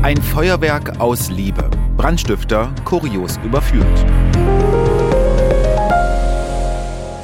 Ein Feuerwerk aus Liebe. Brandstifter kurios überführt.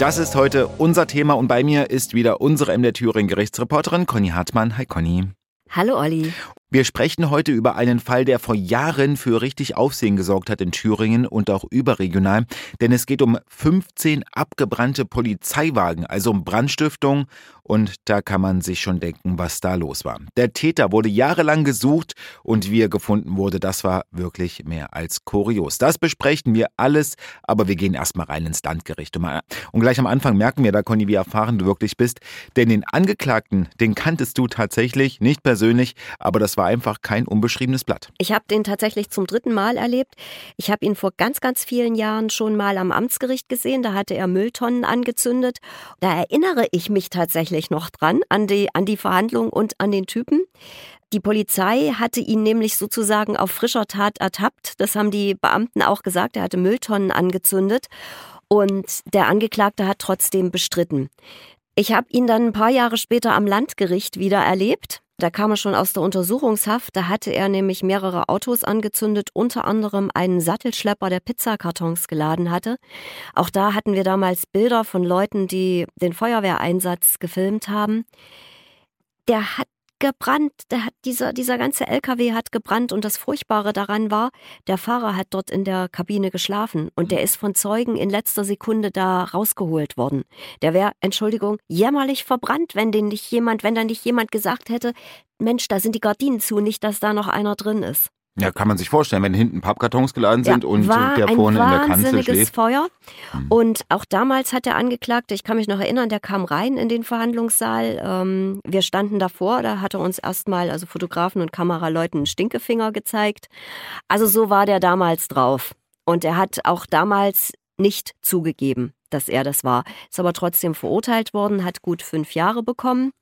Das ist heute unser Thema und bei mir ist wieder unsere MDR Thüringen Gerichtsreporterin Conny Hartmann. Hi Conny. Hallo Olli. Wir sprechen heute über einen Fall, der vor Jahren für richtig Aufsehen gesorgt hat in Thüringen und auch überregional. Denn es geht um 15 abgebrannte Polizeiwagen, also um Brandstiftung. Und da kann man sich schon denken, was da los war. Der Täter wurde jahrelang gesucht und wie er gefunden wurde, das war wirklich mehr als kurios. Das besprechen wir alles, aber wir gehen erstmal rein ins Landgericht. Und gleich am Anfang merken wir da, Conny, wie erfahren du wirklich bist. Denn den Angeklagten, den kanntest du tatsächlich, nicht persönlich, aber das war war einfach kein unbeschriebenes Blatt. Ich habe den tatsächlich zum dritten Mal erlebt. Ich habe ihn vor ganz, ganz vielen Jahren schon mal am Amtsgericht gesehen. Da hatte er Mülltonnen angezündet. Da erinnere ich mich tatsächlich noch dran, an die, an die Verhandlung und an den Typen. Die Polizei hatte ihn nämlich sozusagen auf frischer Tat ertappt. Das haben die Beamten auch gesagt. Er hatte Mülltonnen angezündet. Und der Angeklagte hat trotzdem bestritten. Ich habe ihn dann ein paar Jahre später am Landgericht wieder erlebt. Da kam er schon aus der Untersuchungshaft. Da hatte er nämlich mehrere Autos angezündet, unter anderem einen Sattelschlepper, der Pizzakartons geladen hatte. Auch da hatten wir damals Bilder von Leuten, die den Feuerwehreinsatz gefilmt haben. Der hat gebrannt. Der hat, dieser, dieser ganze LKW hat gebrannt und das Furchtbare daran war, der Fahrer hat dort in der Kabine geschlafen und der ist von Zeugen in letzter Sekunde da rausgeholt worden. Der wäre, Entschuldigung, jämmerlich verbrannt, wenn den nicht jemand, wenn da nicht jemand gesagt hätte, Mensch, da sind die Gardinen zu, nicht, dass da noch einer drin ist. Ja, kann man sich vorstellen, wenn hinten Pappkartons geladen sind ja, und der vorne in der Kanzel schläft. Feuer. Hm. Und auch damals hat der Angeklagte, ich kann mich noch erinnern, der kam rein in den Verhandlungssaal. Ähm, wir standen davor, da hat er uns erstmal, also Fotografen und Kameraleuten, einen Stinkefinger gezeigt. Also so war der damals drauf. Und er hat auch damals nicht zugegeben, dass er das war. Ist aber trotzdem verurteilt worden, hat gut fünf Jahre bekommen.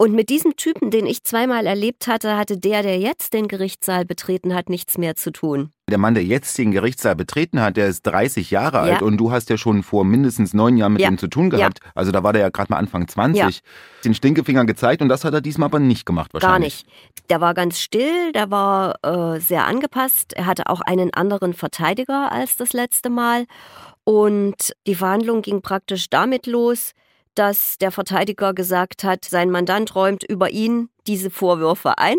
Und mit diesem Typen, den ich zweimal erlebt hatte, hatte der, der jetzt den Gerichtssaal betreten hat, nichts mehr zu tun. Der Mann, der jetzt den Gerichtssaal betreten hat, der ist 30 Jahre ja. alt und du hast ja schon vor mindestens neun Jahren mit ja. ihm zu tun gehabt. Ja. Also da war der ja gerade mal Anfang 20. Den Stinkefinger gezeigt und das hat er diesmal aber nicht gemacht wahrscheinlich. Gar nicht. Der war ganz still, der war äh, sehr angepasst. Er hatte auch einen anderen Verteidiger als das letzte Mal. Und die Verhandlung ging praktisch damit los, dass der Verteidiger gesagt hat, sein Mandant räumt über ihn diese Vorwürfe ein.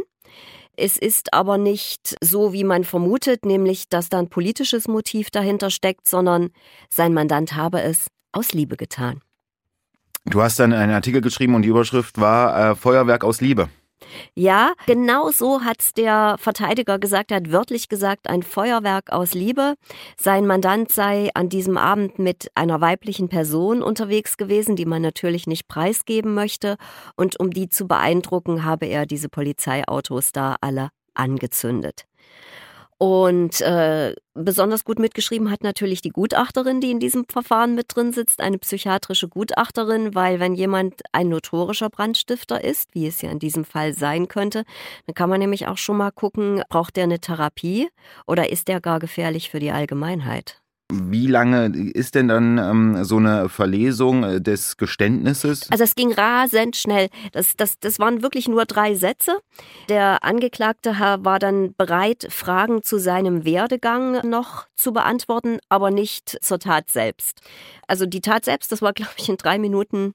Es ist aber nicht so, wie man vermutet, nämlich dass da ein politisches Motiv dahinter steckt, sondern sein Mandant habe es aus Liebe getan. Du hast dann einen Artikel geschrieben und die Überschrift war äh, Feuerwerk aus Liebe. Ja, genau so hat der Verteidiger gesagt. Er hat wörtlich gesagt, ein Feuerwerk aus Liebe. Sein Mandant sei an diesem Abend mit einer weiblichen Person unterwegs gewesen, die man natürlich nicht preisgeben möchte. Und um die zu beeindrucken, habe er diese Polizeiautos da alle angezündet. Und äh, besonders gut mitgeschrieben hat natürlich die Gutachterin, die in diesem Verfahren mit drin sitzt, eine psychiatrische Gutachterin, weil wenn jemand ein notorischer Brandstifter ist, wie es ja in diesem Fall sein könnte, dann kann man nämlich auch schon mal gucken, braucht der eine Therapie oder ist der gar gefährlich für die Allgemeinheit? Wie lange ist denn dann ähm, so eine Verlesung äh, des Geständnisses? Also es ging rasend schnell. Das, das, das waren wirklich nur drei Sätze. Der Angeklagte war dann bereit, Fragen zu seinem Werdegang noch zu beantworten, aber nicht zur Tat selbst. Also die Tat selbst, das war, glaube ich, in drei Minuten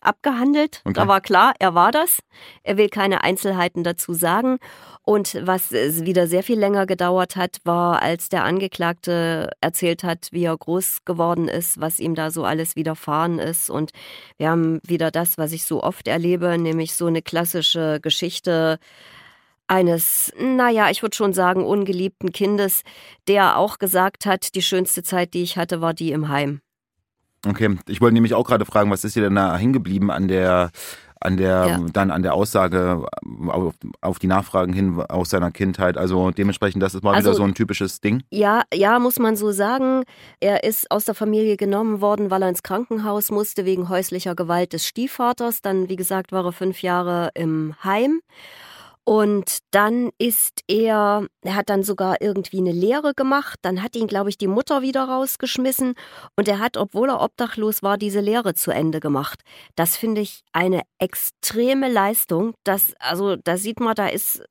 abgehandelt. Okay. Da war klar, er war das. Er will keine Einzelheiten dazu sagen. Und was wieder sehr viel länger gedauert hat, war, als der Angeklagte erzählt hat, wie er groß geworden ist, was ihm da so alles widerfahren ist. Und wir haben wieder das, was ich so oft erlebe, nämlich so eine klassische Geschichte eines, naja, ich würde schon sagen, ungeliebten Kindes, der auch gesagt hat, die schönste Zeit, die ich hatte, war die im Heim. Okay, ich wollte nämlich auch gerade fragen, was ist dir denn da hängen geblieben an der an der ja. dann an der Aussage auf, auf, die Nachfragen hin aus seiner Kindheit. Also dementsprechend, das ist mal also, wieder so ein typisches Ding. Ja, ja, muss man so sagen. Er ist aus der Familie genommen worden, weil er ins Krankenhaus musste wegen häuslicher Gewalt des Stiefvaters. Dann, wie gesagt, war er fünf Jahre im Heim. Und dann ist er, er hat dann sogar irgendwie eine Lehre gemacht, dann hat ihn, glaube ich, die Mutter wieder rausgeschmissen und er hat, obwohl er obdachlos war, diese Lehre zu Ende gemacht. Das finde ich eine extreme Leistung. Das, also da sieht man, da ist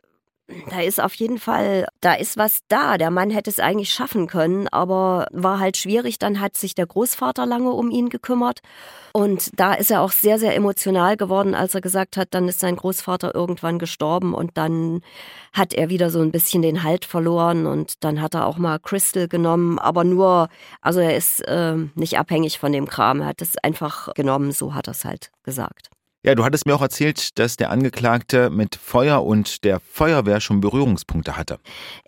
da ist auf jeden Fall, da ist was da. Der Mann hätte es eigentlich schaffen können, aber war halt schwierig. Dann hat sich der Großvater lange um ihn gekümmert. Und da ist er auch sehr, sehr emotional geworden, als er gesagt hat, dann ist sein Großvater irgendwann gestorben und dann hat er wieder so ein bisschen den Halt verloren und dann hat er auch mal Crystal genommen, aber nur, also er ist äh, nicht abhängig von dem Kram, er hat es einfach genommen, so hat er es halt gesagt. Ja, du hattest mir auch erzählt, dass der Angeklagte mit Feuer und der Feuerwehr schon Berührungspunkte hatte.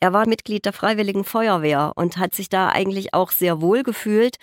Er war Mitglied der Freiwilligen Feuerwehr und hat sich da eigentlich auch sehr wohl gefühlt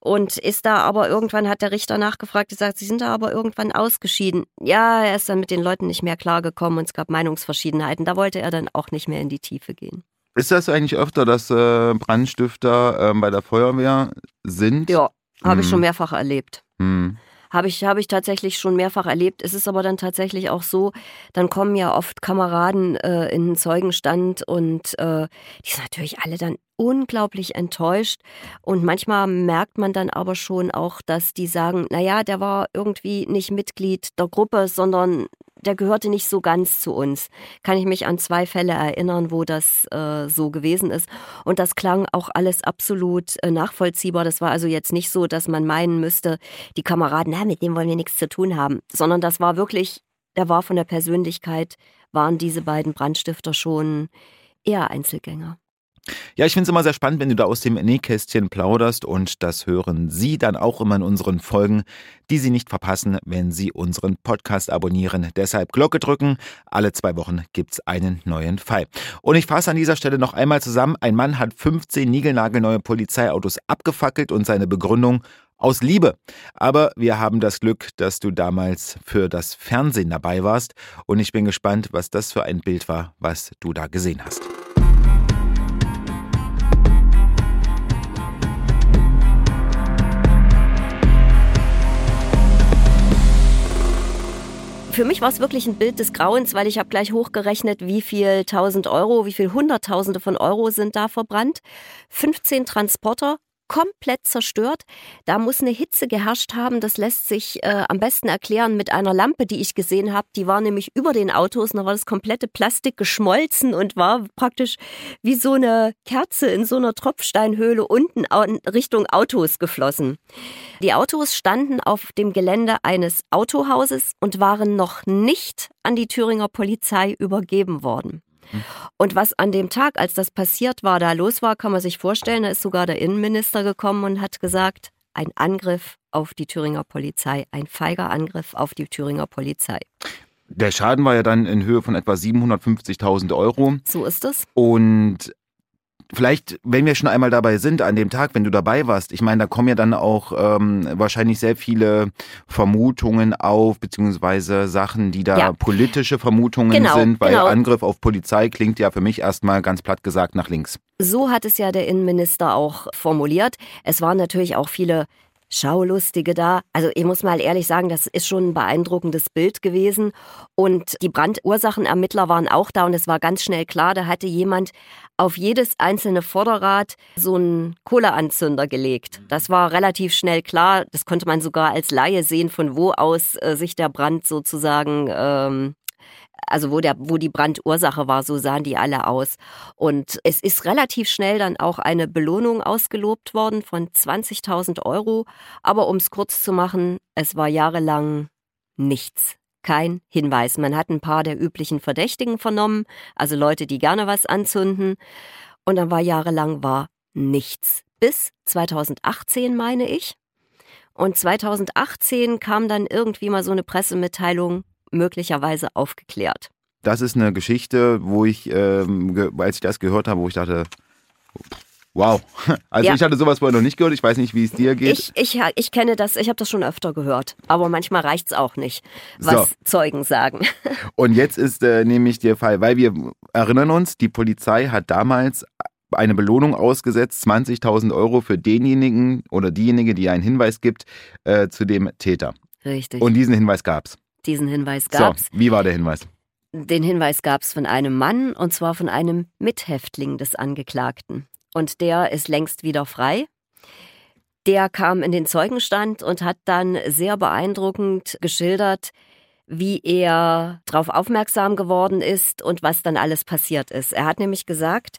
und ist da aber irgendwann hat der Richter nachgefragt, gesagt, sie sind da aber irgendwann ausgeschieden. Ja, er ist dann mit den Leuten nicht mehr klargekommen und es gab Meinungsverschiedenheiten. Da wollte er dann auch nicht mehr in die Tiefe gehen. Ist das eigentlich öfter, dass äh, Brandstifter äh, bei der Feuerwehr sind? Ja, habe hm. ich schon mehrfach erlebt. Hm. Habe ich, habe ich tatsächlich schon mehrfach erlebt. Es ist aber dann tatsächlich auch so, dann kommen ja oft Kameraden äh, in den Zeugenstand und äh, die sind natürlich alle dann unglaublich enttäuscht. Und manchmal merkt man dann aber schon auch, dass die sagen, naja, der war irgendwie nicht Mitglied der Gruppe, sondern der gehörte nicht so ganz zu uns. Kann ich mich an zwei Fälle erinnern, wo das äh, so gewesen ist. Und das klang auch alles absolut äh, nachvollziehbar. Das war also jetzt nicht so, dass man meinen müsste, die Kameraden, na, mit dem wollen wir nichts zu tun haben, sondern das war wirklich, der war von der Persönlichkeit, waren diese beiden Brandstifter schon eher Einzelgänger. Ja, ich finde es immer sehr spannend, wenn du da aus dem Nähkästchen plauderst und das hören Sie dann auch immer in unseren Folgen, die Sie nicht verpassen, wenn Sie unseren Podcast abonnieren. Deshalb Glocke drücken. Alle zwei Wochen gibt's einen neuen Fall. Und ich fasse an dieser Stelle noch einmal zusammen. Ein Mann hat 15 niegelnagelneue Polizeiautos abgefackelt und seine Begründung aus Liebe. Aber wir haben das Glück, dass du damals für das Fernsehen dabei warst und ich bin gespannt, was das für ein Bild war, was du da gesehen hast. Für mich war es wirklich ein Bild des Grauens, weil ich habe gleich hochgerechnet, wie viel tausend Euro, wie viel Hunderttausende von Euro sind da verbrannt. 15 Transporter, komplett zerstört. Da muss eine Hitze geherrscht haben. Das lässt sich äh, am besten erklären mit einer Lampe, die ich gesehen habe. Die war nämlich über den Autos. Da war das komplette Plastik geschmolzen und war praktisch wie so eine Kerze in so einer Tropfsteinhöhle unten Richtung Autos geflossen. Die Autos standen auf dem Gelände eines Autohauses und waren noch nicht an die Thüringer Polizei übergeben worden. Und was an dem Tag, als das passiert war, da los war, kann man sich vorstellen, da ist sogar der Innenminister gekommen und hat gesagt, ein Angriff auf die Thüringer Polizei, ein feiger Angriff auf die Thüringer Polizei. Der Schaden war ja dann in Höhe von etwa 750.000 Euro. So ist es. Und Vielleicht, wenn wir schon einmal dabei sind, an dem Tag, wenn du dabei warst, ich meine, da kommen ja dann auch ähm, wahrscheinlich sehr viele Vermutungen auf, beziehungsweise Sachen, die da ja. politische Vermutungen genau, sind, weil genau. Angriff auf Polizei klingt ja für mich erstmal ganz platt gesagt nach links. So hat es ja der Innenminister auch formuliert. Es waren natürlich auch viele Schaulustige da. Also ich muss mal ehrlich sagen, das ist schon ein beeindruckendes Bild gewesen. Und die Brandursachenermittler waren auch da und es war ganz schnell klar, da hatte jemand auf jedes einzelne Vorderrad so einen Kohleanzünder gelegt. Das war relativ schnell klar. Das konnte man sogar als Laie sehen, von wo aus äh, sich der Brand sozusagen ähm, also wo der, wo die Brandursache war, so sahen die alle aus. Und es ist relativ schnell dann auch eine Belohnung ausgelobt worden von 20.000 Euro. Aber um es kurz zu machen, es war jahrelang nichts. Kein Hinweis. Man hat ein paar der üblichen Verdächtigen vernommen, also Leute, die gerne was anzünden. Und dann war jahrelang war nichts. Bis 2018, meine ich. Und 2018 kam dann irgendwie mal so eine Pressemitteilung, möglicherweise aufgeklärt. Das ist eine Geschichte, wo ich, ähm, als ich das gehört habe, wo ich dachte, wow. Also ja. ich hatte sowas vorher noch nicht gehört. Ich weiß nicht, wie es dir geht. Ich, ich, ich kenne das, ich habe das schon öfter gehört. Aber manchmal reicht es auch nicht, was so. Zeugen sagen. Und jetzt ist äh, nämlich der Fall, weil wir erinnern uns, die Polizei hat damals eine Belohnung ausgesetzt, 20.000 Euro für denjenigen oder diejenige, die einen Hinweis gibt äh, zu dem Täter. Richtig. Und diesen Hinweis gab es. Diesen Hinweis gab es. So, wie war der Hinweis? Den Hinweis gab es von einem Mann, und zwar von einem Mithäftling des Angeklagten. Und der ist längst wieder frei. Der kam in den Zeugenstand und hat dann sehr beeindruckend geschildert, wie er darauf aufmerksam geworden ist und was dann alles passiert ist. Er hat nämlich gesagt,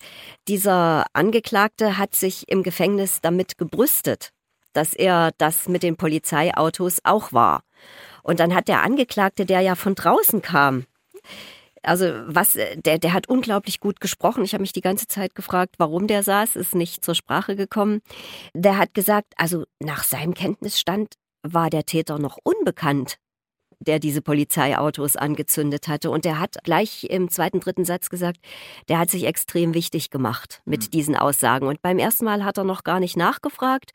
dieser Angeklagte hat sich im Gefängnis damit gebrüstet, dass er das mit den Polizeiautos auch war. Und dann hat der Angeklagte, der ja von draußen kam, also was, der, der hat unglaublich gut gesprochen. Ich habe mich die ganze Zeit gefragt, warum der saß, ist nicht zur Sprache gekommen. Der hat gesagt, also nach seinem Kenntnisstand war der Täter noch unbekannt der diese Polizeiautos angezündet hatte. Und der hat gleich im zweiten, dritten Satz gesagt, der hat sich extrem wichtig gemacht mit mhm. diesen Aussagen. Und beim ersten Mal hat er noch gar nicht nachgefragt.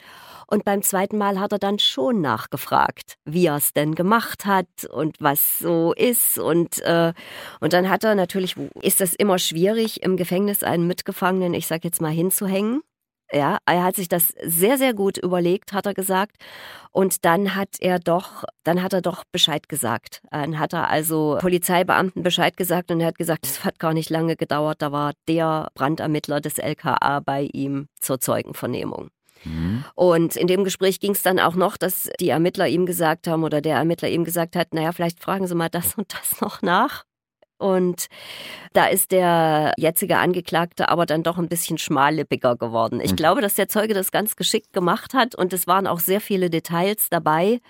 Und beim zweiten Mal hat er dann schon nachgefragt, wie er es denn gemacht hat und was so ist. Und, äh, und dann hat er natürlich, ist das immer schwierig, im Gefängnis einen Mitgefangenen, ich sag jetzt mal, hinzuhängen. Ja, er hat sich das sehr, sehr gut überlegt, hat er gesagt. Und dann hat er doch, dann hat er doch Bescheid gesagt. Dann hat er also Polizeibeamten Bescheid gesagt und er hat gesagt, es hat gar nicht lange gedauert. Da war der Brandermittler des LKA bei ihm zur Zeugenvernehmung. Mhm. Und in dem Gespräch ging es dann auch noch, dass die Ermittler ihm gesagt haben oder der Ermittler ihm gesagt hat, naja, vielleicht fragen Sie mal das und das noch nach. Und da ist der jetzige Angeklagte aber dann doch ein bisschen schmallippiger geworden. Ich mhm. glaube, dass der Zeuge das ganz geschickt gemacht hat und es waren auch sehr viele Details dabei,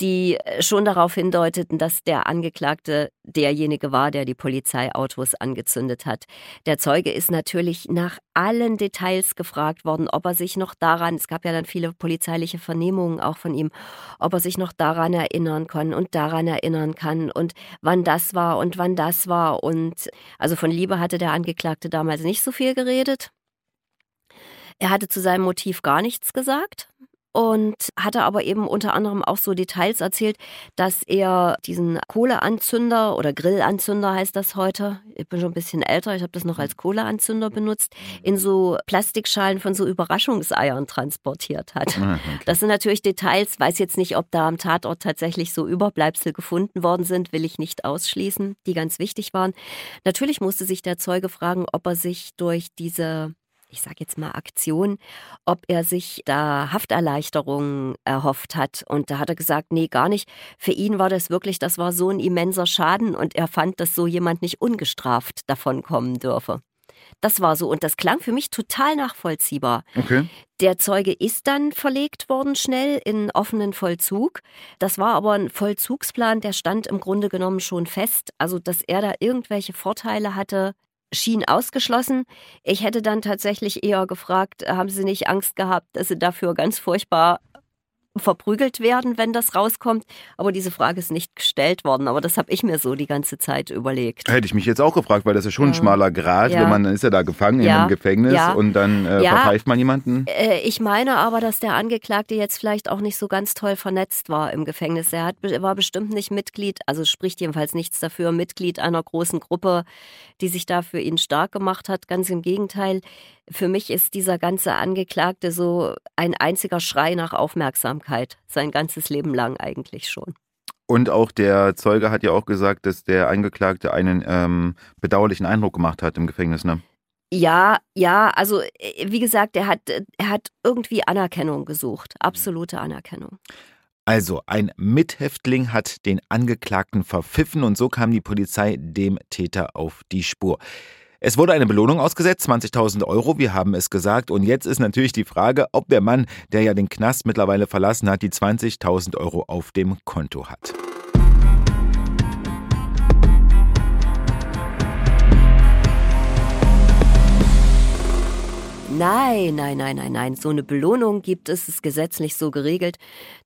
die schon darauf hindeuteten, dass der Angeklagte derjenige war, der die Polizeiautos angezündet hat. Der Zeuge ist natürlich nach allen Details gefragt worden, ob er sich noch daran, es gab ja dann viele polizeiliche Vernehmungen auch von ihm, ob er sich noch daran erinnern kann und daran erinnern kann und wann das war und wann das war. Und also von Liebe hatte der Angeklagte damals nicht so viel geredet. Er hatte zu seinem Motiv gar nichts gesagt und hatte aber eben unter anderem auch so Details erzählt, dass er diesen Kohleanzünder oder Grillanzünder heißt das heute, ich bin schon ein bisschen älter, ich habe das noch als Kohleanzünder benutzt, in so Plastikschalen von so Überraschungseiern transportiert hat. Ah, okay. Das sind natürlich Details, weiß jetzt nicht, ob da am Tatort tatsächlich so Überbleibsel gefunden worden sind, will ich nicht ausschließen, die ganz wichtig waren. Natürlich musste sich der Zeuge fragen, ob er sich durch diese ich sage jetzt mal Aktion, ob er sich da Hafterleichterungen erhofft hat. Und da hat er gesagt, nee, gar nicht. Für ihn war das wirklich, das war so ein immenser Schaden und er fand, dass so jemand nicht ungestraft davonkommen dürfe. Das war so und das klang für mich total nachvollziehbar. Okay. Der Zeuge ist dann verlegt worden schnell in offenen Vollzug. Das war aber ein Vollzugsplan, der stand im Grunde genommen schon fest. Also, dass er da irgendwelche Vorteile hatte, schien ausgeschlossen. Ich hätte dann tatsächlich eher gefragt, haben Sie nicht Angst gehabt, dass Sie dafür ganz furchtbar verprügelt werden, wenn das rauskommt. Aber diese Frage ist nicht gestellt worden. Aber das habe ich mir so die ganze Zeit überlegt. Hätte ich mich jetzt auch gefragt, weil das ist schon ja. ein schmaler Grad. Ja. Wenn man ist ja da gefangen ja. in einem Gefängnis und dann äh, verpfeift man jemanden. Äh, ich meine aber, dass der Angeklagte jetzt vielleicht auch nicht so ganz toll vernetzt war im Gefängnis. Er hat, war bestimmt nicht Mitglied, also spricht jedenfalls nichts dafür, Mitglied einer großen Gruppe, die sich da für ihn stark gemacht hat. Ganz im Gegenteil. Für mich ist dieser ganze Angeklagte so ein einziger Schrei nach Aufmerksamkeit, sein ganzes Leben lang eigentlich schon. Und auch der Zeuge hat ja auch gesagt, dass der Angeklagte einen ähm, bedauerlichen Eindruck gemacht hat im Gefängnis, ne? Ja, ja, also äh, wie gesagt, er hat, er hat irgendwie Anerkennung gesucht, absolute Anerkennung. Also, ein Mithäftling hat den Angeklagten verpfiffen und so kam die Polizei dem Täter auf die Spur. Es wurde eine Belohnung ausgesetzt, 20.000 Euro, wir haben es gesagt. Und jetzt ist natürlich die Frage, ob der Mann, der ja den Knast mittlerweile verlassen hat, die 20.000 Euro auf dem Konto hat. Nein, nein, nein, nein, nein. So eine Belohnung gibt es, ist gesetzlich so geregelt.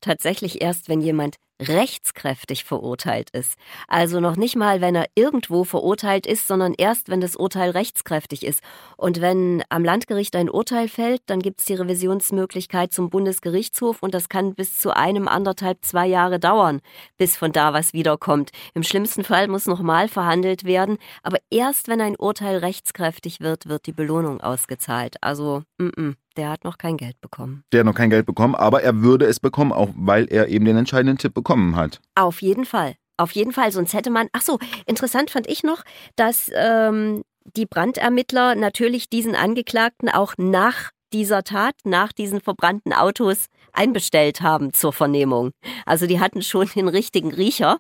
Tatsächlich erst, wenn jemand rechtskräftig verurteilt ist. Also noch nicht mal, wenn er irgendwo verurteilt ist, sondern erst, wenn das Urteil rechtskräftig ist. Und wenn am Landgericht ein Urteil fällt, dann gibt es die Revisionsmöglichkeit zum Bundesgerichtshof und das kann bis zu einem, anderthalb, zwei Jahre dauern, bis von da was wiederkommt. Im schlimmsten Fall muss nochmal verhandelt werden, aber erst wenn ein Urteil rechtskräftig wird, wird die Belohnung ausgezahlt. Also, mm -mm. Der hat noch kein Geld bekommen. Der hat noch kein Geld bekommen, aber er würde es bekommen, auch weil er eben den entscheidenden Tipp bekommen hat. Auf jeden Fall. Auf jeden Fall, sonst hätte man. Ach so, interessant fand ich noch, dass ähm, die Brandermittler natürlich diesen Angeklagten auch nach dieser Tat, nach diesen verbrannten Autos einbestellt haben zur Vernehmung. Also die hatten schon den richtigen Riecher.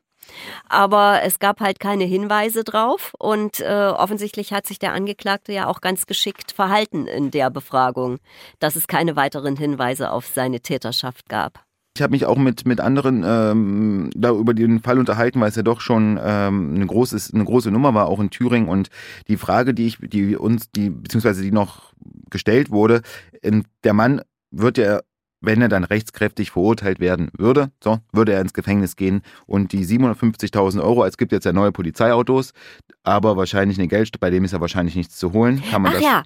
Aber es gab halt keine Hinweise drauf und äh, offensichtlich hat sich der Angeklagte ja auch ganz geschickt verhalten in der Befragung, dass es keine weiteren Hinweise auf seine Täterschaft gab. Ich habe mich auch mit, mit anderen ähm, da über den Fall unterhalten, weil es ja doch schon ähm, eine, großes, eine große Nummer war, auch in Thüringen. Und die Frage, die ich, die uns, die, beziehungsweise die noch gestellt wurde, der Mann wird ja wenn er dann rechtskräftig verurteilt werden würde, so, würde er ins Gefängnis gehen und die 750.000 Euro, es gibt jetzt ja neue Polizeiautos, aber wahrscheinlich eine Geldstrafe, bei dem ist ja wahrscheinlich nichts zu holen. Kann man Ach ja,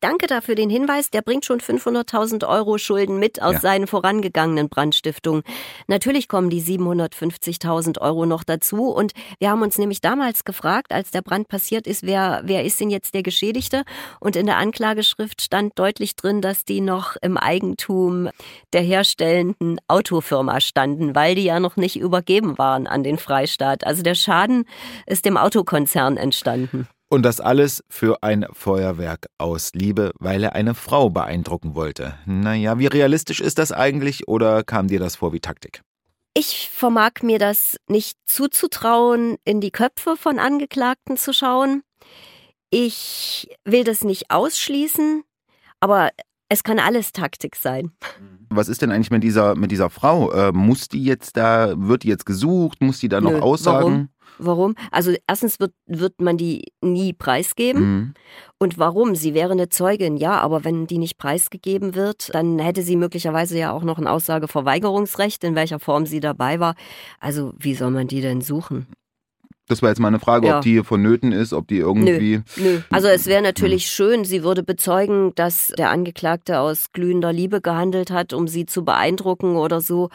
danke dafür den Hinweis, der bringt schon 500.000 Euro Schulden mit aus ja. seinen vorangegangenen Brandstiftungen. Natürlich kommen die 750.000 Euro noch dazu und wir haben uns nämlich damals gefragt, als der Brand passiert ist, wer, wer ist denn jetzt der Geschädigte? Und in der Anklageschrift stand deutlich drin, dass die noch im Eigentum der herstellenden Autofirma standen, weil die ja noch nicht übergeben waren an den Freistaat. Also der Schaden ist dem Autokonzern entstanden. Und das alles für ein Feuerwerk aus Liebe, weil er eine Frau beeindrucken wollte. Naja, wie realistisch ist das eigentlich oder kam dir das vor wie Taktik? Ich vermag mir das nicht zuzutrauen, in die Köpfe von Angeklagten zu schauen. Ich will das nicht ausschließen, aber es kann alles Taktik sein. Was ist denn eigentlich mit dieser, mit dieser Frau? Äh, muss die jetzt da, wird die jetzt gesucht? Muss die da noch Nö, aussagen? Warum? Warum? Also erstens wird, wird man die nie preisgeben. Mhm. Und warum? Sie wäre eine Zeugin, ja, aber wenn die nicht preisgegeben wird, dann hätte sie möglicherweise ja auch noch ein Aussageverweigerungsrecht, in welcher Form sie dabei war. Also wie soll man die denn suchen? Das war jetzt mal eine Frage, ja. ob die vonnöten ist, ob die irgendwie. Nö, nö. Also es wäre natürlich hm. schön, sie würde bezeugen, dass der Angeklagte aus glühender Liebe gehandelt hat, um sie zu beeindrucken oder so.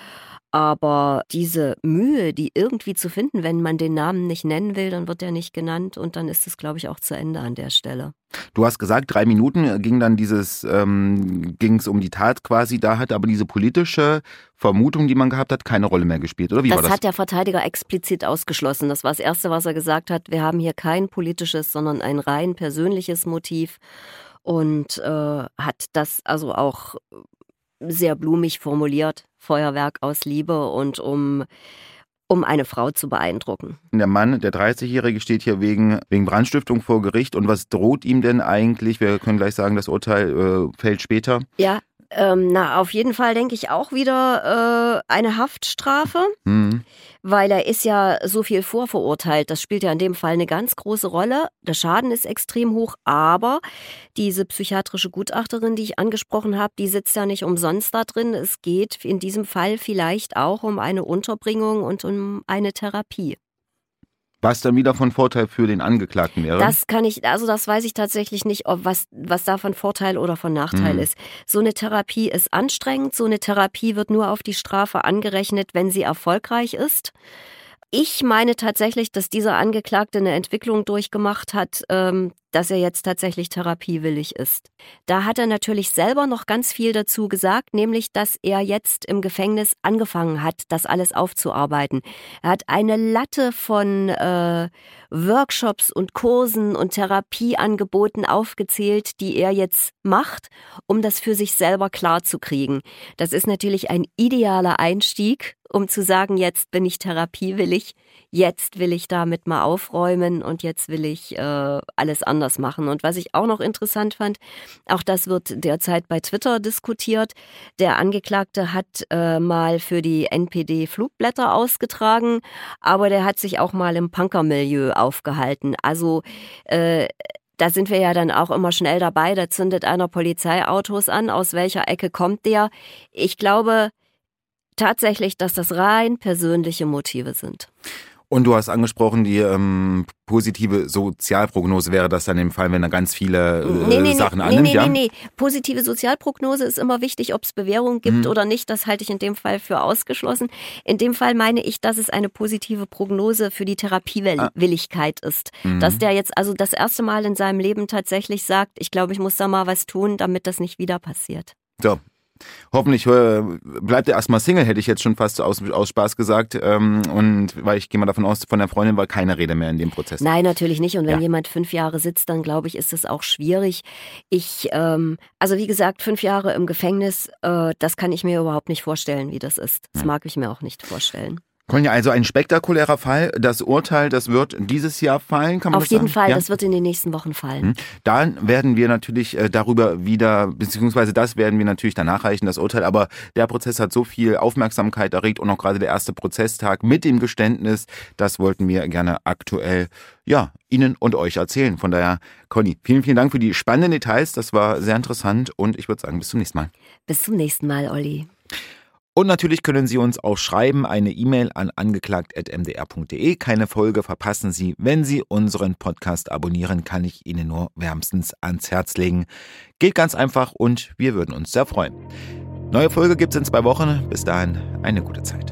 Aber diese Mühe, die irgendwie zu finden, wenn man den Namen nicht nennen will, dann wird er nicht genannt und dann ist es, glaube ich, auch zu Ende an der Stelle. Du hast gesagt, drei Minuten ging dann dieses, ähm, ging es um die Tat quasi, da hat aber diese politische Vermutung, die man gehabt hat, keine Rolle mehr gespielt, oder wie das war das? Das hat der Verteidiger explizit ausgeschlossen. Das war das Erste, was er gesagt hat. Wir haben hier kein politisches, sondern ein rein persönliches Motiv und äh, hat das also auch sehr blumig formuliert. Feuerwerk aus Liebe und um um eine Frau zu beeindrucken. Der Mann, der 30-Jährige, steht hier wegen, wegen Brandstiftung vor Gericht. Und was droht ihm denn eigentlich? Wir können gleich sagen, das Urteil äh, fällt später. Ja, ähm, na, auf jeden Fall denke ich auch wieder äh, eine Haftstrafe, mhm. weil er ist ja so viel vorverurteilt. Das spielt ja in dem Fall eine ganz große Rolle. Der Schaden ist extrem hoch, aber diese psychiatrische Gutachterin, die ich angesprochen habe, die sitzt ja nicht umsonst da drin. Es geht in diesem Fall vielleicht auch um eine Unterbringung und um eine Therapie. Was dann wieder von Vorteil für den Angeklagten wäre? Das kann ich, also das weiß ich tatsächlich nicht, ob was, was da von Vorteil oder von Nachteil mhm. ist. So eine Therapie ist anstrengend. So eine Therapie wird nur auf die Strafe angerechnet, wenn sie erfolgreich ist. Ich meine tatsächlich, dass dieser Angeklagte eine Entwicklung durchgemacht hat, ähm, dass er jetzt tatsächlich therapiewillig ist. Da hat er natürlich selber noch ganz viel dazu gesagt, nämlich, dass er jetzt im Gefängnis angefangen hat, das alles aufzuarbeiten. Er hat eine Latte von äh, Workshops und Kursen und Therapieangeboten aufgezählt, die er jetzt macht, um das für sich selber klarzukriegen. Das ist natürlich ein idealer Einstieg, um zu sagen, jetzt bin ich therapiewillig jetzt will ich damit mal aufräumen und jetzt will ich äh, alles anders machen. Und was ich auch noch interessant fand, auch das wird derzeit bei Twitter diskutiert. Der Angeklagte hat äh, mal für die NPD Flugblätter ausgetragen, aber der hat sich auch mal im Punkermilieu aufgehalten. Also äh, da sind wir ja dann auch immer schnell dabei. Da zündet einer Polizeiautos an. Aus welcher Ecke kommt der? Ich glaube tatsächlich, dass das rein persönliche Motive sind. Und du hast angesprochen, die ähm, positive Sozialprognose wäre das dann im Fall, wenn er ganz viele äh, nee, nee, Sachen nee, annimmt. Nee, nee, nee, nee. Positive Sozialprognose ist immer wichtig, ob es Bewährung gibt mhm. oder nicht. Das halte ich in dem Fall für ausgeschlossen. In dem Fall meine ich, dass es eine positive Prognose für die Therapiewilligkeit ah. ist. Mhm. Dass der jetzt also das erste Mal in seinem Leben tatsächlich sagt, ich glaube, ich muss da mal was tun, damit das nicht wieder passiert. So, Hoffentlich äh, bleibt er erstmal Single, hätte ich jetzt schon fast aus, aus Spaß gesagt. Ähm, und weil ich gehe mal davon aus, von der Freundin war keine Rede mehr in dem Prozess. Nein, natürlich nicht. Und wenn ja. jemand fünf Jahre sitzt, dann glaube ich, ist es auch schwierig. Ich, ähm, also wie gesagt, fünf Jahre im Gefängnis, äh, das kann ich mir überhaupt nicht vorstellen, wie das ist. Das mag ich mir auch nicht vorstellen. Conja, also ein spektakulärer Fall. Das Urteil, das wird dieses Jahr fallen, kann man Auf das jeden sagen? Fall, Ja? das wird in den nächsten Wochen fallen. Hm. Dann werden wir natürlich äh, darüber wieder, beziehungsweise das werden wir natürlich danach reichen, das Urteil. Aber der Prozess hat so viel Aufmerksamkeit erregt und auch gerade der erste Prozesstag mit dem Geständnis, das wollten wir gerne aktuell, ja, Ihnen und euch erzählen. Von daher, Conny, vielen, vielen Dank für die spannenden Details. Das war sehr interessant und ich würde sagen, bis zum nächsten Mal. Bis zum nächsten Mal, Olli. Und natürlich können Sie uns auch schreiben, eine E-Mail an angeklagt.mdr.de. Keine Folge verpassen Sie. Wenn Sie unseren Podcast abonnieren, kann ich Ihnen nur wärmstens ans Herz legen. Geht ganz einfach und wir würden uns sehr freuen. Neue Folge gibt's in zwei Wochen. Bis dahin eine gute Zeit.